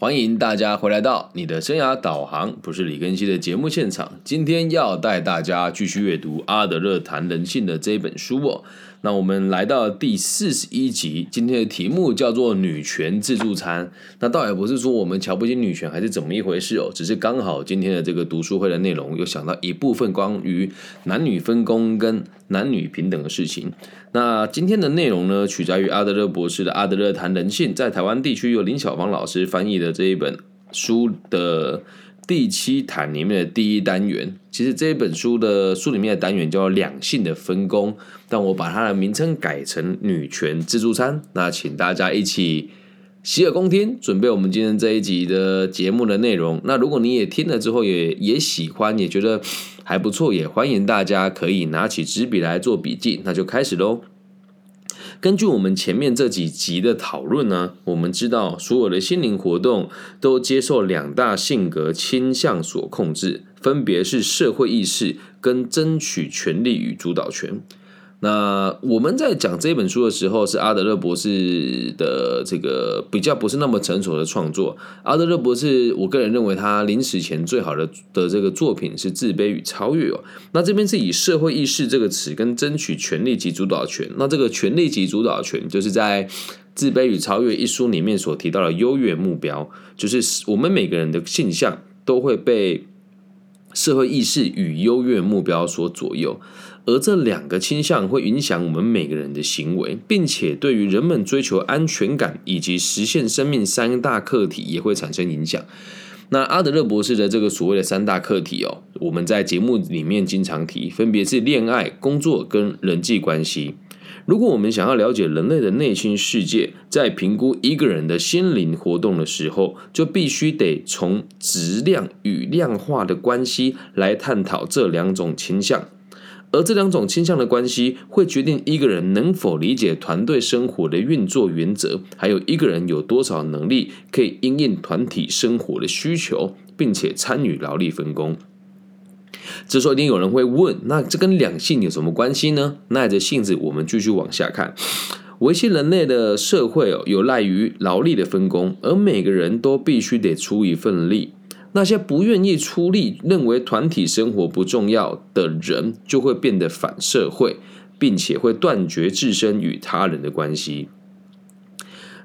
欢迎大家回来到你的生涯导航，不是李根熙的节目现场。今天要带大家继续阅读阿德勒谈人性的这本书哦。那我们来到第四十一集，今天的题目叫做“女权自助餐”。那倒也不是说我们瞧不起女权，还是怎么一回事哦？只是刚好今天的这个读书会的内容，有想到一部分关于男女分工跟男女平等的事情。那今天的内容呢，取材于阿德勒博士的《阿德勒谈人性》，在台湾地区由林小芳老师翻译的这一本书的第七谈里面的第一单元。其实这一本书的书里面的单元叫两性的分工，但我把它的名称改成女权自助餐。那请大家一起洗耳恭听，准备我们今天这一集的节目的内容。那如果你也听了之后也也喜欢，也觉得。还不错，也欢迎大家可以拿起纸笔来做笔记。那就开始喽。根据我们前面这几集的讨论呢，我们知道所有的心灵活动都接受两大性格倾向所控制，分别是社会意识跟争取权利与主导权。那我们在讲这本书的时候，是阿德勒博士的这个比较不是那么成熟的创作。阿德勒博士，我个人认为他临死前最好的的这个作品是《自卑与超越》哦。那这边是以社会意识这个词跟争取权利及主导权。那这个权利及主导权，就是在《自卑与超越》一书里面所提到的优越目标，就是我们每个人的性向都会被社会意识与优越目标所左右。而这两个倾向会影响我们每个人的行为，并且对于人们追求安全感以及实现生命三大课题也会产生影响。那阿德勒博士的这个所谓的三大课题哦，我们在节目里面经常提，分别是恋爱、工作跟人际关系。如果我们想要了解人类的内心世界，在评估一个人的心灵活动的时候，就必须得从质量与量化的关系来探讨这两种倾向。而这两种倾向的关系，会决定一个人能否理解团队生活的运作原则，还有一个人有多少能力可以应应团体生活的需求，并且参与劳力分工。这时候一定有人会问：那这跟两性有什么关系呢？耐着性子，我们继续往下看。维系人类的社会哦，有赖于劳力的分工，而每个人都必须得出一份力。那些不愿意出力、认为团体生活不重要的人，就会变得反社会，并且会断绝自身与他人的关系。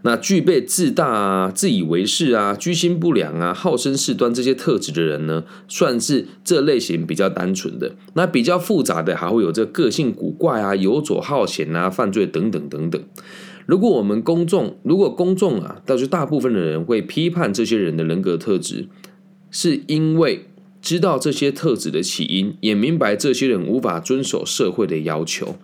那具备自大啊、自以为是啊、居心不良啊、好生事端这些特质的人呢，算是这类型比较单纯的。那比较复杂的，还会有这个性古怪啊、游走好闲啊、犯罪等等等等。如果我们公众，如果公众啊，倒是大部分的人会批判这些人的人格特质。是因为知道这些特质的起因，也明白这些人无法遵守社会的要求。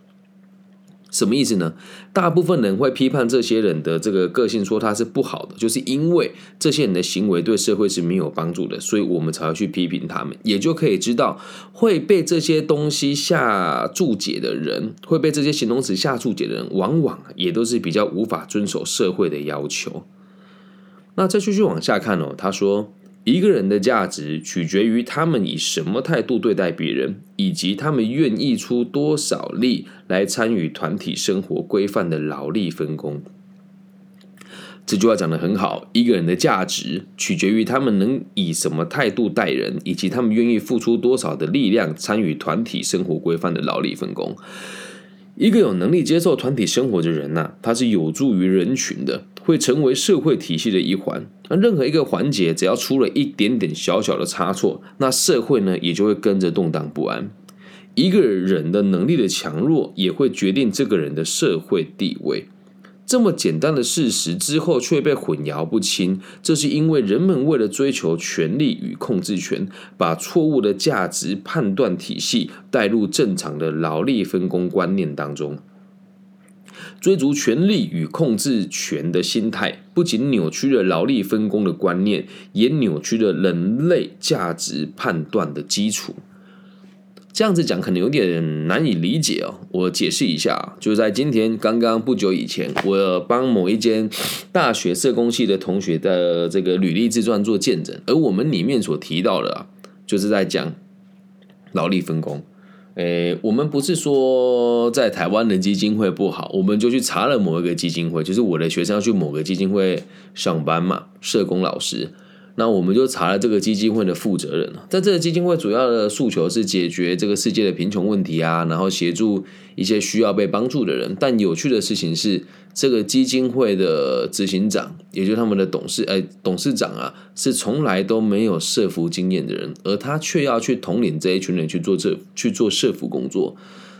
什么意思呢？大部分人会批判这些人的这个个性，说他是不好的，就是因为这些人的行为对社会是没有帮助的，所以我们才要去批评他们。也就可以知道，会被这些东西下注解的人，会被这些形容词下注解的人，往往也都是比较无法遵守社会的要求。那再继续往下看哦，他说。一个人的价值取决于他们以什么态度对待别人，以及他们愿意出多少力来参与团体生活规范的劳力分工。这句话讲的很好，一个人的价值取决于他们能以什么态度待人，以及他们愿意付出多少的力量参与团体生活规范的劳力分工。一个有能力接受团体生活的人呐，他是有助于人群的，会成为社会体系的一环。那任何一个环节只要出了一点点小小的差错，那社会呢也就会跟着动荡不安。一个人的能力的强弱，也会决定这个人的社会地位。这么简单的事实之后却被混淆不清，这是因为人们为了追求权力与控制权，把错误的价值判断体系带入正常的劳力分工观念当中。追逐权力与控制权的心态，不仅扭曲了劳力分工的观念，也扭曲了人类价值判断的基础。这样子讲可能有点难以理解哦，我解释一下，就在今天刚刚不久以前，我帮某一间大学社工系的同学的这个履历自传做见证，而我们里面所提到的，啊就是在讲劳力分工。诶，我们不是说在台湾的基金会不好，我们就去查了某一个基金会，就是我的学生要去某个基金会上班嘛，社工老师。那我们就查了这个基金会的负责人在这个基金会主要的诉求是解决这个世界的贫穷问题啊，然后协助一些需要被帮助的人。但有趣的事情是，这个基金会的执行长，也就是他们的董事，哎，董事长啊，是从来都没有社服经验的人，而他却要去统领这一群人去做这去做社服工作。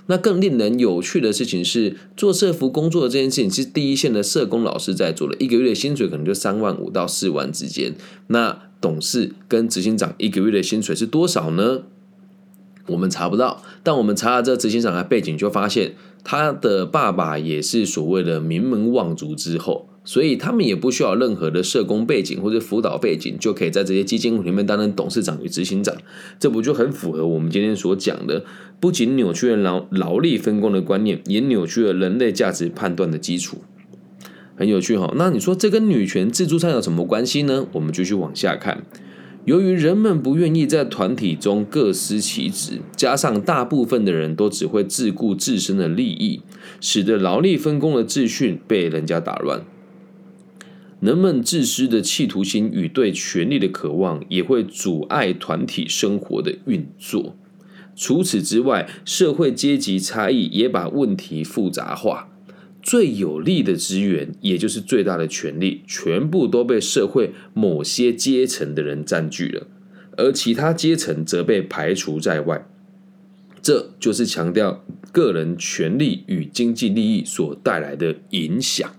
那更令人有趣的事情是，做社服工作的这件事情，是第一线的社工老师在做的，一个月的薪水可能就三万五到四万之间。那董事跟执行长一个月的薪水是多少呢？我们查不到，但我们查了这执行长的背景，就发现他的爸爸也是所谓的名门望族之后。所以他们也不需要任何的社工背景或者辅导背景，就可以在这些基金里面担任董事长与执行长，这不就很符合我们今天所讲的？不仅扭曲了劳劳力分工的观念，也扭曲了人类价值判断的基础。很有趣哈。那你说这跟女权自助餐有什么关系呢？我们继续往下看。由于人们不愿意在团体中各司其职，加上大部分的人都只会自顾自身的利益，使得劳力分工的秩序被人家打乱。人们自私的企图心与对权力的渴望，也会阻碍团体生活的运作。除此之外，社会阶级差异也把问题复杂化。最有利的资源，也就是最大的权力，全部都被社会某些阶层的人占据了，而其他阶层则被排除在外。这就是强调个人权利与经济利益所带来的影响。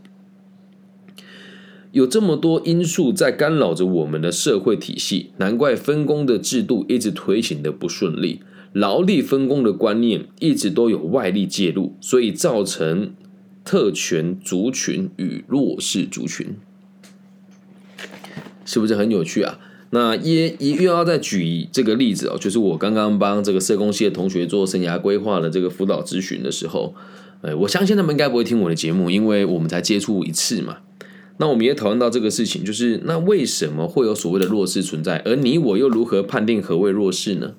有这么多因素在干扰着我们的社会体系，难怪分工的制度一直推行的不顺利，劳力分工的观念一直都有外力介入，所以造成特权族群与弱势族群，是不是很有趣啊？那也也又要再举这个例子哦，就是我刚刚帮这个社工系的同学做生涯规划的这个辅导咨询的时候，哎，我相信他们应该不会听我的节目，因为我们才接触一次嘛。那我们也讨论到这个事情，就是那为什么会有所谓的弱势存在？而你我又如何判定何谓弱势呢？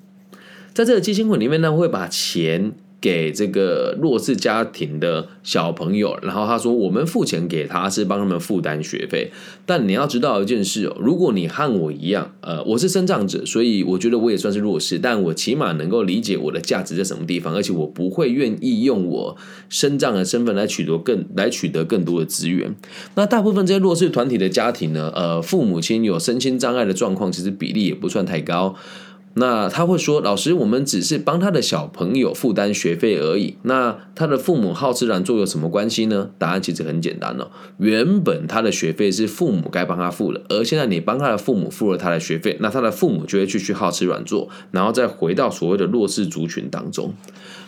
在这个基金会里面呢，会把钱。给这个弱势家庭的小朋友，然后他说：“我们付钱给他是帮他们负担学费。”但你要知道一件事哦，如果你和我一样，呃，我是生长者，所以我觉得我也算是弱势，但我起码能够理解我的价值在什么地方，而且我不会愿意用我生长的身份来取得更来取得更多的资源。那大部分这些弱势团体的家庭呢，呃，父母亲有身心障碍的状况，其实比例也不算太高。那他会说：“老师，我们只是帮他的小朋友负担学费而已。那他的父母好吃懒做有什么关系呢？答案其实很简单哦。原本他的学费是父母该帮他付的，而现在你帮他的父母付了他的学费，那他的父母就会继续好吃软做，然后再回到所谓的弱势族群当中。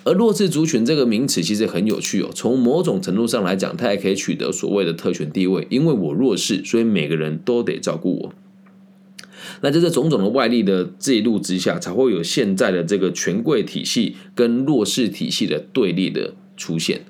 而弱势族群这个名词其实很有趣哦。从某种程度上来讲，他也可以取得所谓的特权地位，因为我弱势，所以每个人都得照顾我。”那在这种种的外力的介入之下，才会有现在的这个权贵体系跟弱势体系的对立的出现。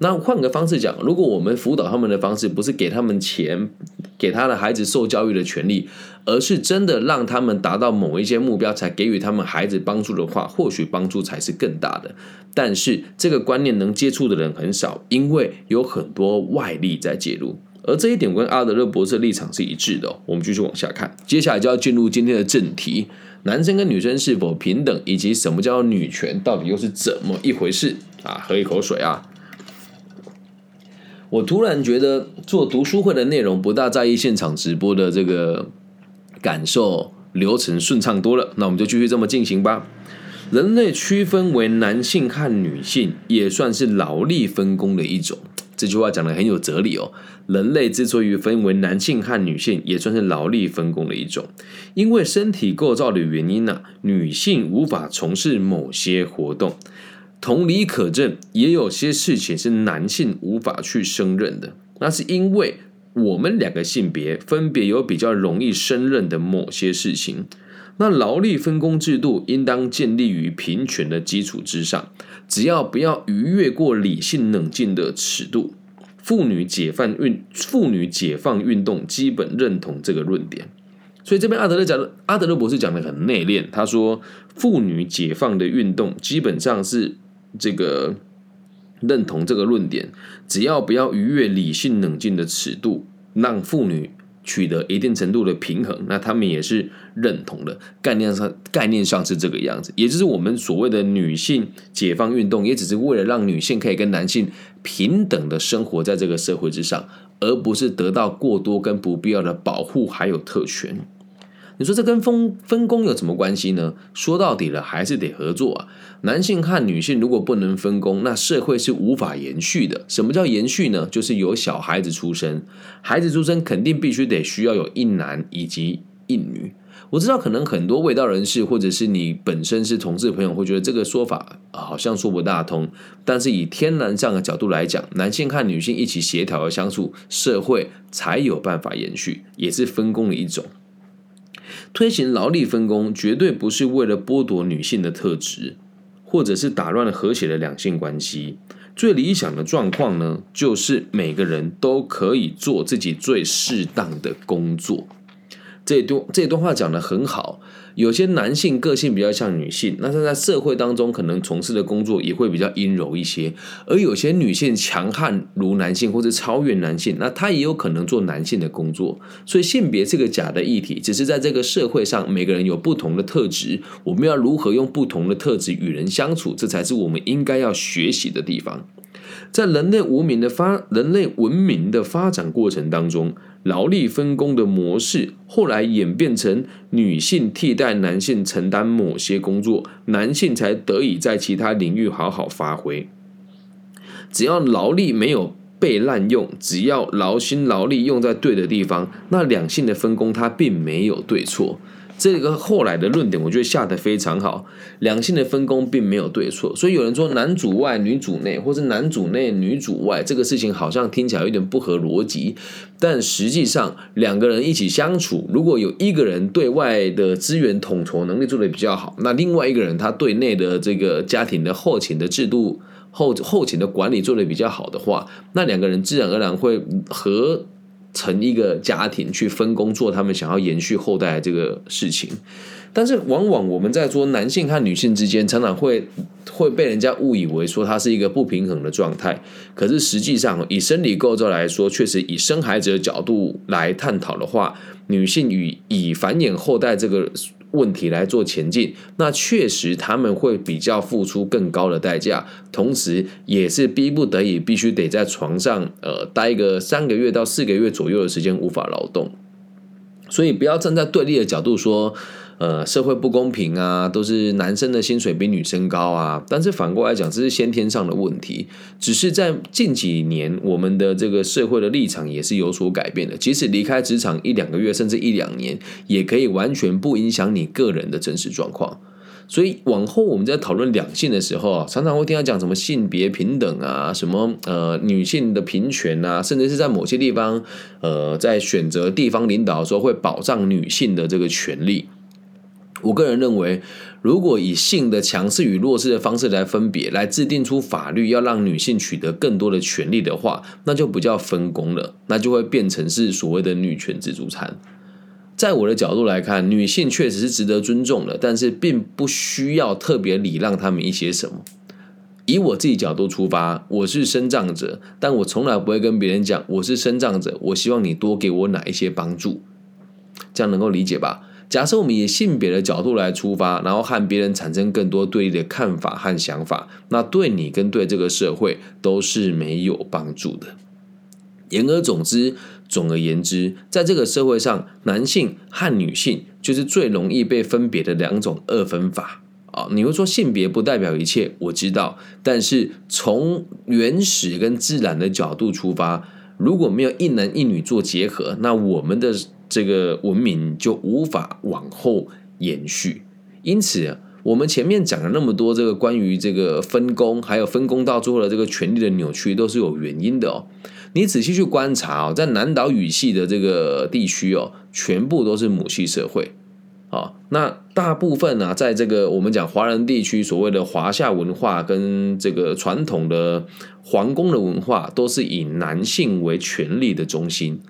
那换个方式讲，如果我们辅导他们的方式不是给他们钱，给他的孩子受教育的权利，而是真的让他们达到某一些目标，才给予他们孩子帮助的话，或许帮助才是更大的。但是这个观念能接触的人很少，因为有很多外力在介入。而这一点跟阿德勒博士的立场是一致的。我们继续往下看，接下来就要进入今天的正题：男生跟女生是否平等，以及什么叫女权，到底又是怎么一回事啊？喝一口水啊！我突然觉得做读书会的内容不大在意现场直播的这个感受流程顺畅多了。那我们就继续这么进行吧。人类区分为男性和女性，也算是劳力分工的一种。这句话讲的很有哲理哦。人类之所以分为男性和女性，也算是劳力分工的一种。因为身体构造的原因呢，女性无法从事某些活动。同理可证，也有些事情是男性无法去胜任的。那是因为我们两个性别分别有比较容易胜任的某些事情。那劳力分工制度应当建立于平权的基础之上，只要不要逾越过理性冷静的尺度。妇女解放运妇女解放运动基本认同这个论点。所以这边阿德勒讲的，阿德勒博士讲的很内敛。他说，妇女解放的运动基本上是这个认同这个论点，只要不要逾越理性冷静的尺度，让妇女。取得一定程度的平衡，那他们也是认同的。概念上，概念上是这个样子，也就是我们所谓的女性解放运动，也只是为了让女性可以跟男性平等的生活在这个社会之上，而不是得到过多跟不必要的保护还有特权。你说这跟分分工有什么关系呢？说到底了，还是得合作啊。男性和女性如果不能分工，那社会是无法延续的。什么叫延续呢？就是有小孩子出生，孩子出生肯定必须得需要有一男以及一女。我知道可能很多味道人士或者是你本身是同志朋友会觉得这个说法好像说不大通，但是以天然上的角度来讲，男性和女性一起协调的相处，社会才有办法延续，也是分工的一种。推行劳力分工，绝对不是为了剥夺女性的特质，或者是打乱了和谐的两性关系。最理想的状况呢，就是每个人都可以做自己最适当的工作。这段这段话讲的很好。有些男性个性比较像女性，那他在社会当中可能从事的工作也会比较阴柔一些；而有些女性强悍如男性或者超越男性，那她也有可能做男性的工作。所以性别这个假的议题，只是在这个社会上每个人有不同的特质，我们要如何用不同的特质与人相处，这才是我们应该要学习的地方。在人类文明的发人类文明的发展过程当中，劳力分工的模式后来演变成女性替代男性承担某些工作，男性才得以在其他领域好好发挥。只要劳力没有被滥用，只要劳心劳力用在对的地方，那两性的分工它并没有对错。这个后来的论点，我觉得下的非常好。两性的分工并没有对错，所以有人说男主外女主内，或是男主内女主外，这个事情好像听起来有点不合逻辑。但实际上，两个人一起相处，如果有一个人对外的资源统筹能力做得比较好，那另外一个人他对内的这个家庭的后勤的制度后后勤的管理做得比较好的话，那两个人自然而然会和。成一个家庭去分工做他们想要延续后代这个事情，但是往往我们在说男性和女性之间，常常会会被人家误以为说它是一个不平衡的状态。可是实际上，以生理构造来说，确实以生孩子的角度来探讨的话，女性与以繁衍后代这个。问题来做前进，那确实他们会比较付出更高的代价，同时也是逼不得已必须得在床上呃待个三个月到四个月左右的时间无法劳动，所以不要站在对立的角度说。呃，社会不公平啊，都是男生的薪水比女生高啊。但是反过来讲，这是先天上的问题。只是在近几年，我们的这个社会的立场也是有所改变的。即使离开职场一两个月，甚至一两年，也可以完全不影响你个人的真实状况。所以往后我们在讨论两性的时候啊，常常会听到讲什么性别平等啊，什么呃女性的平权啊，甚至是在某些地方，呃，在选择地方领导的时候会保障女性的这个权利。我个人认为，如果以性的强势与弱势的方式来分别，来制定出法律，要让女性取得更多的权利的话，那就不叫分工了，那就会变成是所谓的女权自助餐。在我的角度来看，女性确实是值得尊重的，但是并不需要特别礼让他们一些什么。以我自己角度出发，我是生长者，但我从来不会跟别人讲我是生长者，我希望你多给我哪一些帮助，这样能够理解吧？假设我们以性别的角度来出发，然后和别人产生更多对立的看法和想法，那对你跟对这个社会都是没有帮助的。言而总之，总而言之，在这个社会上，男性和女性就是最容易被分别的两种二分法啊。你会说性别不代表一切，我知道，但是从原始跟自然的角度出发，如果没有一男一女做结合，那我们的。这个文明就无法往后延续，因此我们前面讲了那么多这个关于这个分工，还有分工到最后的这个权力的扭曲，都是有原因的哦。你仔细去观察哦，在南岛语系的这个地区哦，全部都是母系社会啊。那大部分呢，在这个我们讲华人地区，所谓的华夏文化跟这个传统的皇宫的文化，都是以男性为权力的中心。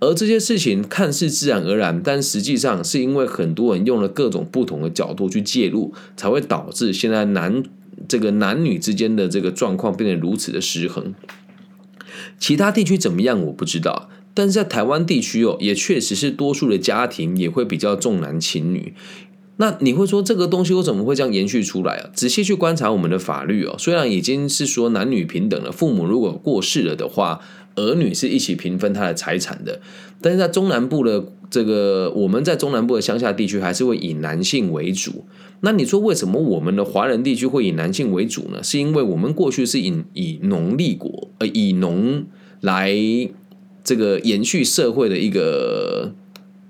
而这些事情看似自然而然，但实际上是因为很多人用了各种不同的角度去介入，才会导致现在男这个男女之间的这个状况变得如此的失衡。其他地区怎么样，我不知道。但是在台湾地区哦，也确实是多数的家庭也会比较重男轻女。那你会说这个东西为什么会这样延续出来啊？仔细去观察我们的法律哦，虽然已经是说男女平等了，父母如果过世了的话，儿女是一起平分他的财产的。但是在中南部的这个，我们在中南部的乡下地区还是会以男性为主。那你说为什么我们的华人地区会以男性为主呢？是因为我们过去是以以农立国，呃，以农来。这个延续社会的一个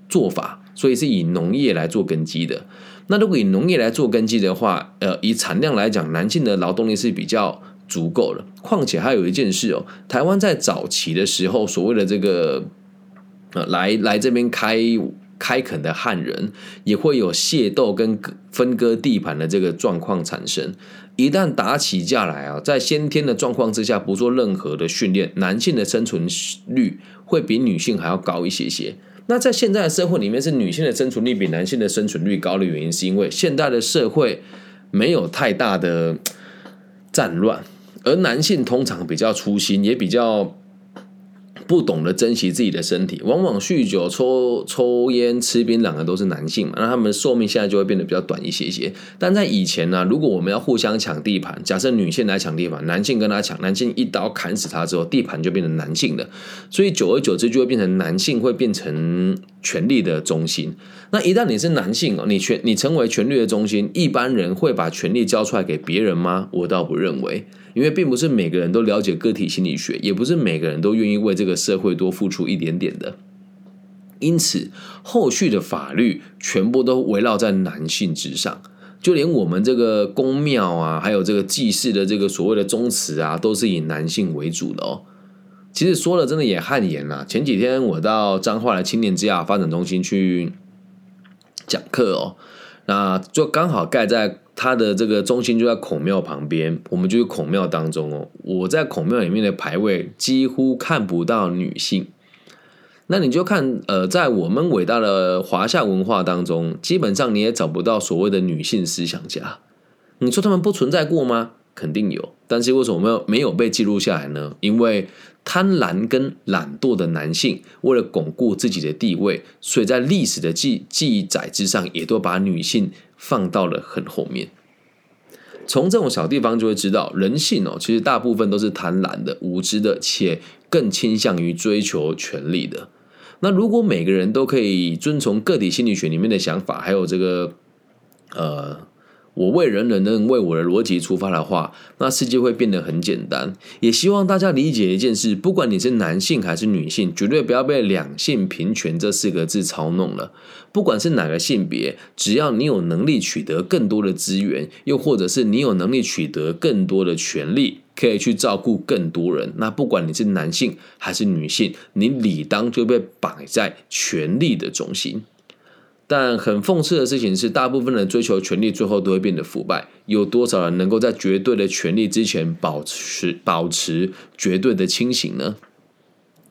做法，所以是以农业来做根基的。那如果以农业来做根基的话，呃，以产量来讲，男性的劳动力是比较足够了。况且还有一件事哦，台湾在早期的时候，所谓的这个呃，来来这边开开垦的汉人，也会有械斗跟分割地盘的这个状况产生。一旦打起架来啊，在先天的状况之下不做任何的训练，男性的生存率会比女性还要高一些些。那在现在的社会里面，是女性的生存率比男性的生存率高的原因，是因为现代的社会没有太大的战乱，而男性通常比较粗心，也比较。不懂得珍惜自己的身体，往往酗酒、抽抽烟、吃槟榔的都是男性嘛，那他们的寿命现在就会变得比较短一些些。但在以前呢，如果我们要互相抢地盘，假设女性来抢地盘，男性跟他抢，男性一刀砍死他之后，地盘就变成男性的，所以久而久之就会变成男性会变成权力的中心。那一旦你是男性哦，你权你成为权力的中心，一般人会把权力交出来给别人吗？我倒不认为。因为并不是每个人都了解个体心理学，也不是每个人都愿意为这个社会多付出一点点的。因此，后续的法律全部都围绕在男性之上，就连我们这个宫庙啊，还有这个祭祀的这个所谓的宗祠啊，都是以男性为主的哦。其实说了，真的也汗颜了。前几天我到彰化的青年之家发展中心去讲课哦，那就刚好盖在。它的这个中心就在孔庙旁边，我们就是孔庙当中哦。我在孔庙里面的牌位几乎看不到女性，那你就看呃，在我们伟大的华夏文化当中，基本上你也找不到所谓的女性思想家。你说他们不存在过吗？肯定有，但是为什么没有没有被记录下来呢？因为贪婪跟懒惰的男性为了巩固自己的地位，所以在历史的记记载之上，也都把女性。放到了很后面，从这种小地方就会知道，人性哦，其实大部分都是贪婪的、无知的，且更倾向于追求权力的。那如果每个人都可以遵从个体心理学里面的想法，还有这个呃。我为人人能为我的逻辑出发的话，那世界会变得很简单。也希望大家理解一件事：不管你是男性还是女性，绝对不要被“两性平权”这四个字操弄了。不管是哪个性别，只要你有能力取得更多的资源，又或者是你有能力取得更多的权利，可以去照顾更多人，那不管你是男性还是女性，你理当就被绑在权力的中心。但很讽刺的事情是，大部分人追求权力，最后都会变得腐败。有多少人能够在绝对的权力之前保持保持绝对的清醒呢？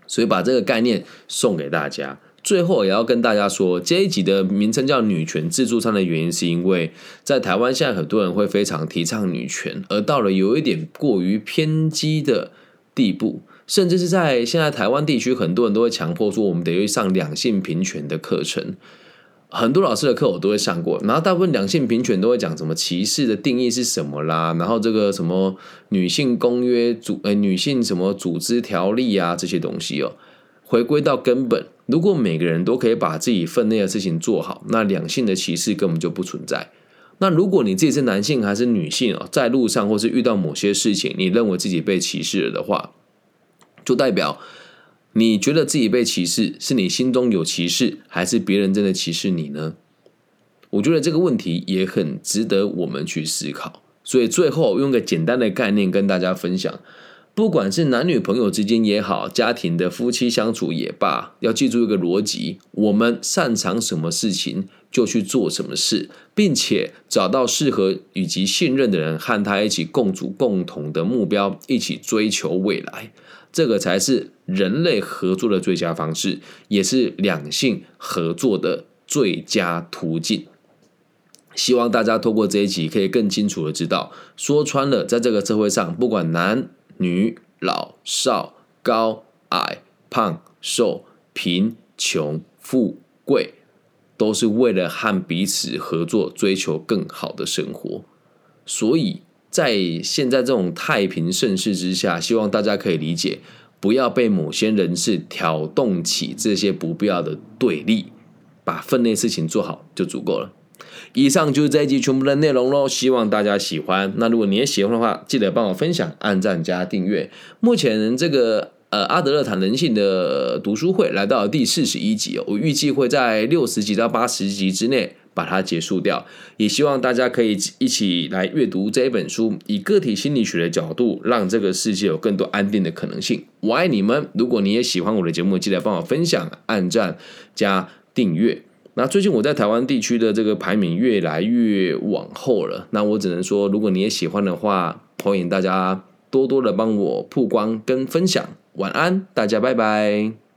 所以把这个概念送给大家。最后也要跟大家说，这一集的名称叫“女权自助餐”的原因，是因为在台湾现在很多人会非常提倡女权，而到了有一点过于偏激的地步，甚至是在现在台湾地区，很多人都会强迫说，我们得去上两性平权的课程。很多老师的课我都会上过，然后大部分两性平权都会讲什么歧视的定义是什么啦，然后这个什么女性公约组呃女性什么组织条例啊这些东西哦，回归到根本，如果每个人都可以把自己分内的事情做好，那两性的歧视根本就不存在。那如果你自己是男性还是女性哦，在路上或是遇到某些事情，你认为自己被歧视了的话，就代表。你觉得自己被歧视，是你心中有歧视，还是别人真的歧视你呢？我觉得这个问题也很值得我们去思考。所以最后用个简单的概念跟大家分享：不管是男女朋友之间也好，家庭的夫妻相处也罢，要记住一个逻辑：我们擅长什么事情就去做什么事，并且找到适合以及信任的人，和他一起共组共同的目标，一起追求未来。这个才是人类合作的最佳方式，也是两性合作的最佳途径。希望大家透过这一集，可以更清楚的知道，说穿了，在这个社会上，不管男女老少、高矮、胖瘦、贫穷、富贵，都是为了和彼此合作，追求更好的生活。所以在现在这种太平盛世之下，希望大家可以理解，不要被某些人士挑动起这些不必要的对立，把分内事情做好就足够了。以上就是这一集全部的内容喽，希望大家喜欢。那如果你也喜欢的话，记得帮我分享、按赞加订阅。目前这个呃阿德勒谈人性的读书会来到了第四十一集哦，我预计会在六十集到八十集之内把它结束掉。也希望大家可以一起来阅读这一本书，以个体心理学的角度，让这个世界有更多安定的可能性。我爱你们！如果你也喜欢我的节目，记得帮我分享、按赞加订阅。那最近我在台湾地区的这个排名越来越往后了，那我只能说，如果你也喜欢的话，欢迎大家多多的帮我曝光跟分享。晚安，大家拜拜。